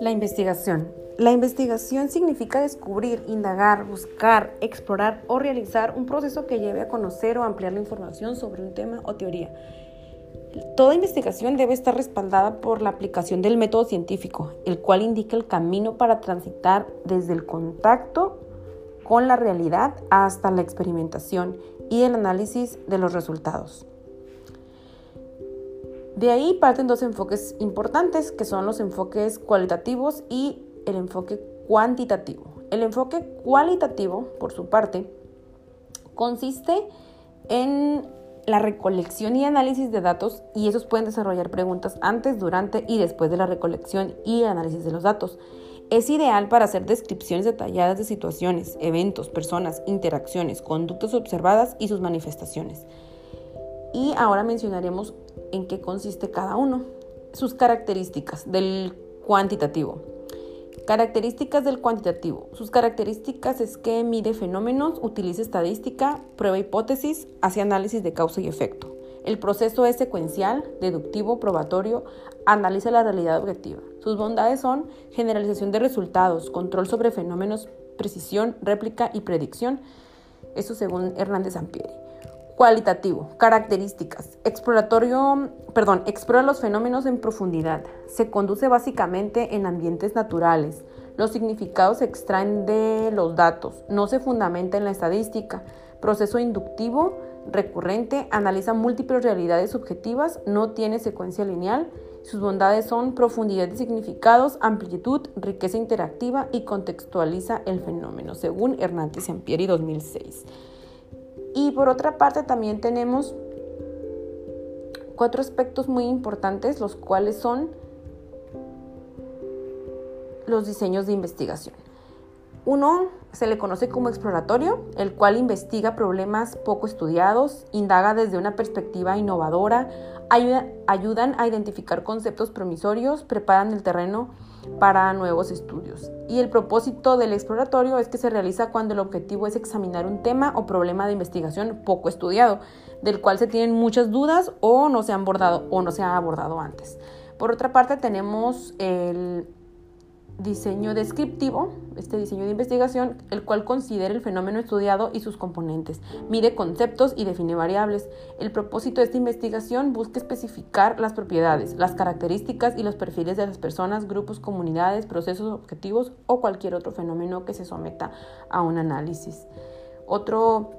La investigación. La investigación significa descubrir, indagar, buscar, explorar o realizar un proceso que lleve a conocer o ampliar la información sobre un tema o teoría. Toda investigación debe estar respaldada por la aplicación del método científico, el cual indica el camino para transitar desde el contacto con la realidad hasta la experimentación y el análisis de los resultados. De ahí parten dos enfoques importantes, que son los enfoques cualitativos y el enfoque cuantitativo. El enfoque cualitativo, por su parte, consiste en la recolección y análisis de datos y esos pueden desarrollar preguntas antes, durante y después de la recolección y análisis de los datos. Es ideal para hacer descripciones detalladas de situaciones, eventos, personas, interacciones, conductas observadas y sus manifestaciones. Y ahora mencionaremos en qué consiste cada uno. Sus características del cuantitativo. Características del cuantitativo. Sus características es que mide fenómenos, utiliza estadística, prueba hipótesis, hace análisis de causa y efecto. El proceso es secuencial, deductivo, probatorio, analiza la realidad objetiva. Sus bondades son generalización de resultados, control sobre fenómenos, precisión, réplica y predicción. Eso según Hernández Ampieri. Cualitativo, características. Exploratorio, perdón, explora los fenómenos en profundidad. Se conduce básicamente en ambientes naturales. Los significados se extraen de los datos. No se fundamenta en la estadística. Proceso inductivo, recurrente, analiza múltiples realidades subjetivas, no tiene secuencia lineal. Sus bondades son profundidad de significados, amplitud, riqueza interactiva y contextualiza el fenómeno, según Hernández Ampieri 2006. Y por otra parte también tenemos cuatro aspectos muy importantes, los cuales son los diseños de investigación. Uno se le conoce como exploratorio, el cual investiga problemas poco estudiados, indaga desde una perspectiva innovadora, ayudan a identificar conceptos promisorios, preparan el terreno para nuevos estudios. Y el propósito del exploratorio es que se realiza cuando el objetivo es examinar un tema o problema de investigación poco estudiado, del cual se tienen muchas dudas o no se han abordado o no se ha abordado antes. Por otra parte tenemos el diseño descriptivo, este diseño de investigación, el cual considera el fenómeno estudiado y sus componentes, mide conceptos y define variables. El propósito de esta investigación busca especificar las propiedades, las características y los perfiles de las personas, grupos, comunidades, procesos objetivos o cualquier otro fenómeno que se someta a un análisis. Otro,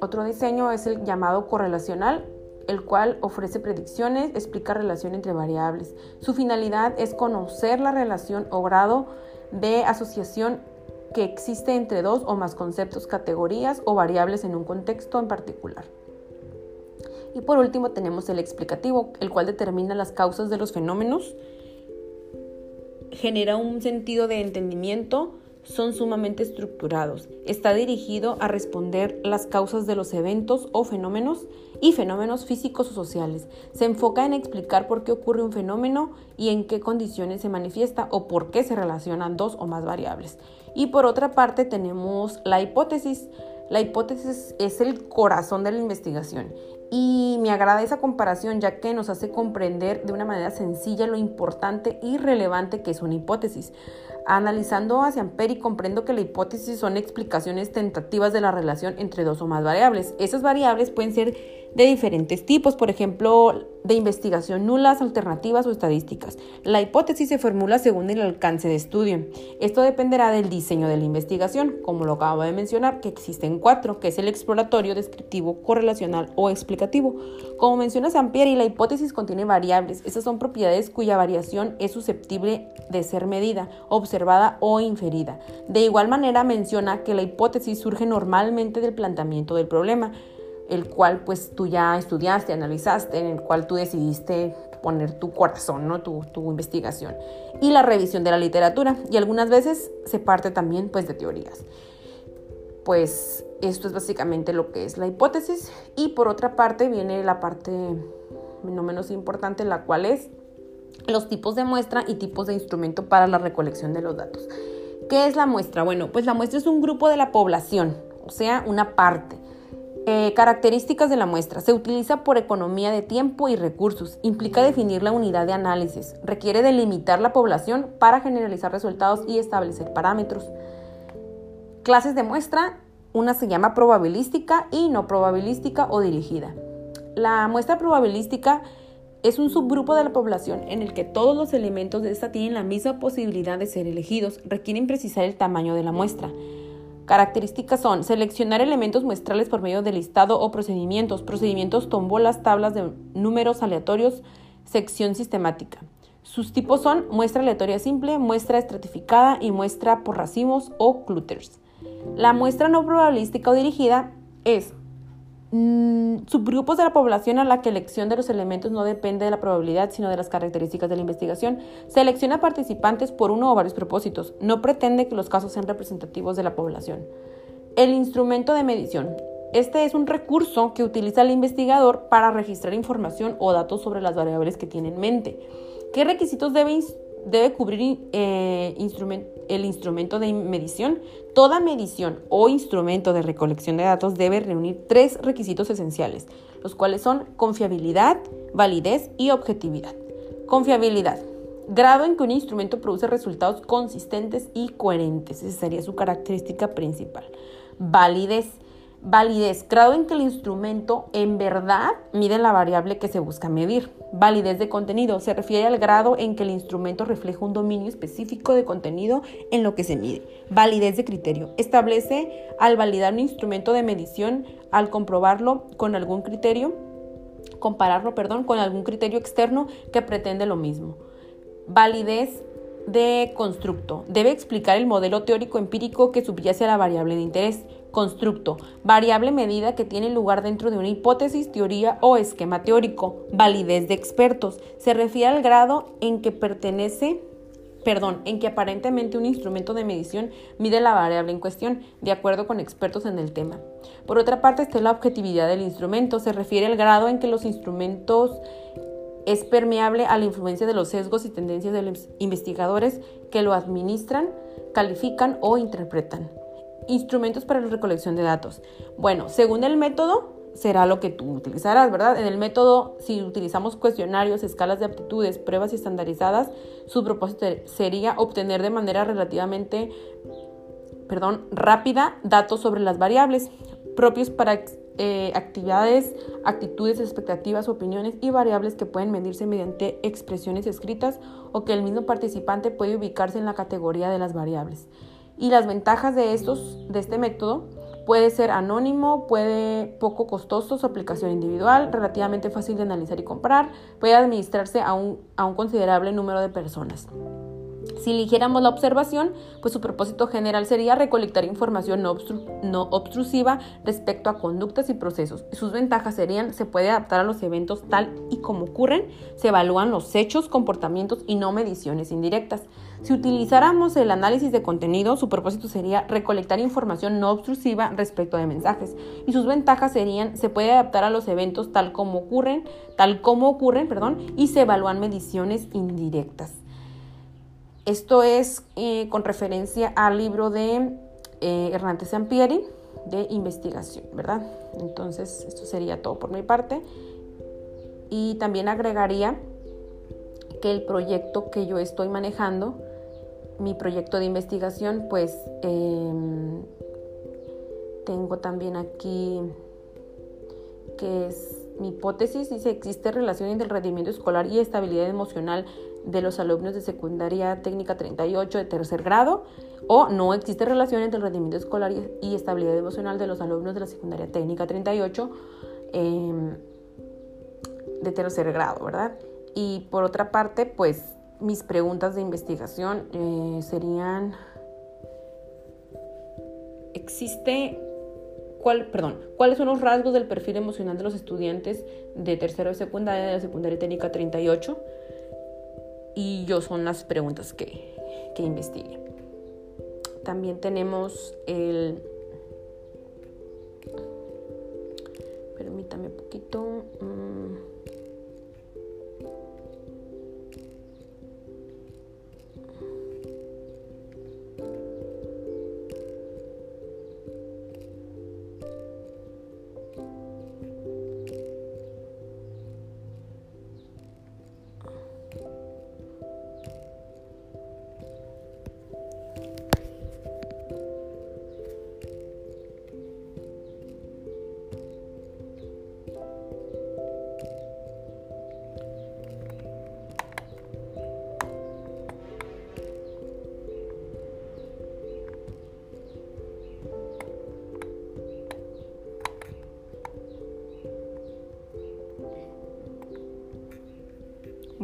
otro diseño es el llamado correlacional, el cual ofrece predicciones, explica relación entre variables. Su finalidad es conocer la relación o grado de asociación que existe entre dos o más conceptos, categorías o variables en un contexto en particular. Y por último tenemos el explicativo, el cual determina las causas de los fenómenos, genera un sentido de entendimiento, son sumamente estructurados. Está dirigido a responder las causas de los eventos o fenómenos y fenómenos físicos o sociales. Se enfoca en explicar por qué ocurre un fenómeno y en qué condiciones se manifiesta o por qué se relacionan dos o más variables. Y por otra parte tenemos la hipótesis. La hipótesis es el corazón de la investigación y me agrada esa comparación ya que nos hace comprender de una manera sencilla lo importante y relevante que es una hipótesis. Analizando hacia Amperi comprendo que la hipótesis son explicaciones tentativas de la relación entre dos o más variables. Esas variables pueden ser de diferentes tipos, por ejemplo, de investigación nulas, alternativas o estadísticas. La hipótesis se formula según el alcance de estudio. Esto dependerá del diseño de la investigación, como lo acabo de mencionar, que existen cuatro, que es el exploratorio, descriptivo, correlacional o explicativo. Como menciona Sampieri, la hipótesis contiene variables. Esas son propiedades cuya variación es susceptible de ser medida, observada o inferida. De igual manera menciona que la hipótesis surge normalmente del planteamiento del problema el cual pues tú ya estudiaste, analizaste, en el cual tú decidiste poner tu corazón, ¿no? tu, tu investigación. Y la revisión de la literatura. Y algunas veces se parte también pues de teorías. Pues esto es básicamente lo que es la hipótesis. Y por otra parte viene la parte no menos importante, la cual es los tipos de muestra y tipos de instrumento para la recolección de los datos. ¿Qué es la muestra? Bueno, pues la muestra es un grupo de la población, o sea, una parte Eh, características de la muestra. Se utiliza por economía de tiempo y recursos. Implica definir la unidad de análisis. Requiere delimitar la población para generalizar resultados y establecer parámetros. Clases de muestra. Una se llama probabilística y no probabilística o dirigida. La muestra probabilística es un subgrupo de la población en el que todos los elementos de esta tienen la misma posibilidad de ser elegidos. Requieren precisar el tamaño de la muestra. Características son seleccionar elementos muestrales por medio de listado o procedimientos, procedimientos tombolas, tablas de números aleatorios, sección sistemática. Sus tipos son muestra aleatoria simple, muestra estratificada y muestra por racimos o clusters. La muestra no probabilística o dirigida es subgrupos de la población a la que elección de los elementos no depende de la probabilidad, sino de las características de la investigación. Selecciona participantes por uno o varios propósitos. No pretende que los casos sean representativos de la población. El instrumento de medición. Este es un recurso que utiliza el investigador para registrar información o datos sobre las variables que tiene en mente. ¿Qué requisitos debe debe cubrir eh, el instrumento de medición. Toda medición o instrumento de recolección de datos debe reunir tres requisitos esenciales, los cuales son confiabilidad, validez y objetividad. Confiabilidad. Grado en que un instrumento produce resultados consistentes y coherentes. Esa sería su característica principal. Validez Validez, grado en que el instrumento en verdad mide la variable que se busca medir. Validez de contenido, se refiere al grado en que el instrumento refleja un dominio específico de contenido en lo que se mide. Validez de criterio, establece al validar un instrumento de medición, al comprobarlo con algún criterio, compararlo, perdón, con algún criterio externo que pretende lo mismo. Validez de constructo. Debe explicar el modelo teórico empírico que subyace a la variable de interés. Constructo. Variable medida que tiene lugar dentro de una hipótesis, teoría o esquema teórico. Validez de expertos. Se refiere al grado en que pertenece perdón, en que aparentemente un instrumento de medición mide la variable en cuestión, de acuerdo con expertos en el tema. Por otra parte está la objetividad del instrumento, se refiere al grado en que los instrumentos es permeable a la influencia de los sesgos y tendencias de los investigadores que lo administran, califican o interpretan. Instrumentos para la recolección de datos. Bueno, según el método, será lo que tú utilizarás, ¿verdad? En el método, si utilizamos cuestionarios, escalas de aptitudes, pruebas estandarizadas, su propósito sería obtener de manera relativamente, perdón, rápida datos sobre las variables propios para eh, actividades, actitudes, expectativas, opiniones y variables que pueden medirse mediante expresiones escritas o que el mismo participante puede ubicarse en la categoría de las variables. Y las ventajas de estos, de este método, puede ser anónimo, puede poco costoso, su aplicación individual, relativamente fácil de analizar y comparar, puede administrarse a un, a un considerable número de personas. Si eligiéramos la observación, pues su propósito general sería recolectar información no, obtrusiva respecto a conductas y procesos. Sus ventajas serían, se puede adaptar a los eventos tal y como ocurren, se evalúan los hechos, comportamientos y no mediciones indirectas. Si utilizáramos el análisis de contenido, su propósito sería recolectar información no obtrusiva respecto de mensajes. Y sus ventajas serían, se puede adaptar a los eventos tal como ocurren, tal como ocurren, perdón, y se evalúan mediciones indirectas. Esto es eh, con referencia al libro de eh, Hernán Sampieri de investigación, ¿verdad? Entonces, esto sería todo por mi parte. Y también agregaría que el proyecto que yo estoy manejando, mi proyecto de investigación, pues em, tengo también aquí que es mi hipótesis, dice existe relación entre el rendimiento escolar y estabilidad emocional de los alumnos de secundaria técnica 38 de tercer grado o no existe relación entre el rendimiento escolar y estabilidad emocional de los alumnos de la secundaria técnica 38 em, de tercer grado, ¿verdad? Y por otra parte, pues mis preguntas de investigación eh, serían, ¿existe cuál, perdón, cuáles son los rasgos del perfil emocional de los estudiantes de tercero de secundaria de la secundaria técnica 38? Y yo son las preguntas que, que investigué. También tenemos el... Permítame un poquito.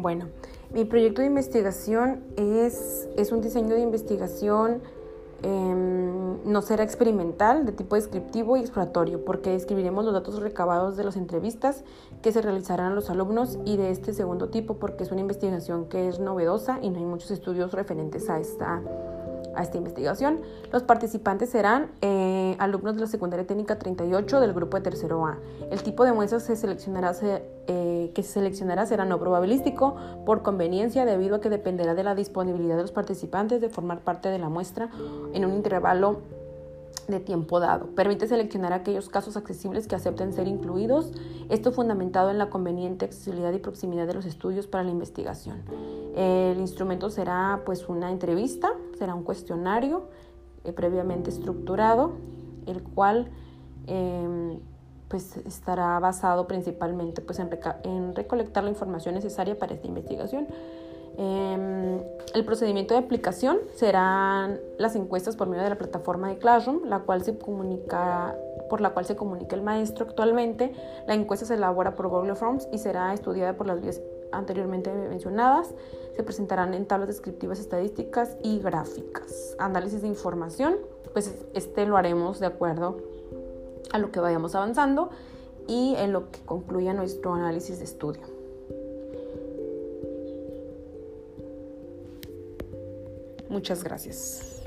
Bueno, mi proyecto de investigación es, es un diseño de investigación Em, no será experimental, de tipo descriptivo y exploratorio, porque describiremos los datos recabados de las entrevistas que se realizarán a los alumnos y de este segundo tipo, porque es una investigación que es novedosa y no hay muchos estudios referentes a esta a esta investigación. Los participantes serán eh, alumnos de la secundaria técnica 38 del grupo de tercero A. El tipo de muestras se seleccionará, eh, que se seleccionará será no probabilístico por conveniencia debido a que dependerá de la disponibilidad de los participantes de formar parte de la muestra en un intervalo de tiempo dado. Permite seleccionar aquellos casos accesibles que acepten ser incluidos, esto fundamentado en la conveniente accesibilidad y proximidad de los estudios para la investigación. El instrumento será pues una entrevista, será un cuestionario eh, previamente estructurado, el cual em, pues estará basado principalmente pues en, en recolectar la información necesaria para esta investigación. Em, el procedimiento de aplicación serán las encuestas por medio de la plataforma de Classroom, la cual se comunica, por la cual se comunica el maestro actualmente. La encuesta se elabora por Google Forms y será estudiada por las anteriormente mencionadas. Se presentarán en tablas descriptivas estadísticas y gráficas. Análisis de información, pues este lo haremos de acuerdo a lo que vayamos avanzando y en lo que concluya nuestro análisis de estudio. Muchas gracias.